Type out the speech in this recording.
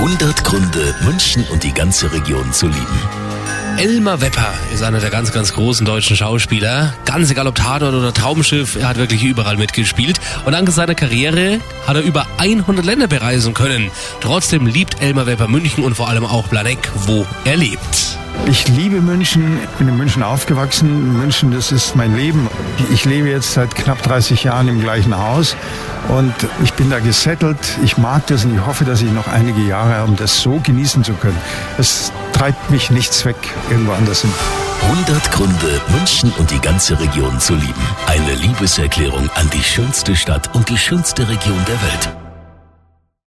100 Gründe, München und die ganze Region zu lieben. Elmar Wepper ist einer der ganz, ganz großen deutschen Schauspieler. Ganz egal ob Tatort oder Traumschiff, er hat wirklich überall mitgespielt. Und dank seiner Karriere hat er über 100 Länder bereisen können. Trotzdem liebt Elmar Wepper München und vor allem auch Blaneck, wo er lebt. Ich liebe München, bin in München aufgewachsen. München, das ist mein Leben. Ich lebe jetzt seit knapp 30 Jahren im gleichen Haus und ich bin da gesettelt. Ich mag das und ich hoffe, dass ich noch einige Jahre habe, um das so genießen zu können. Es treibt mich nichts weg irgendwo anders hin. 100 Gründe, München und die ganze Region zu lieben. Eine Liebeserklärung an die schönste Stadt und die schönste Region der Welt.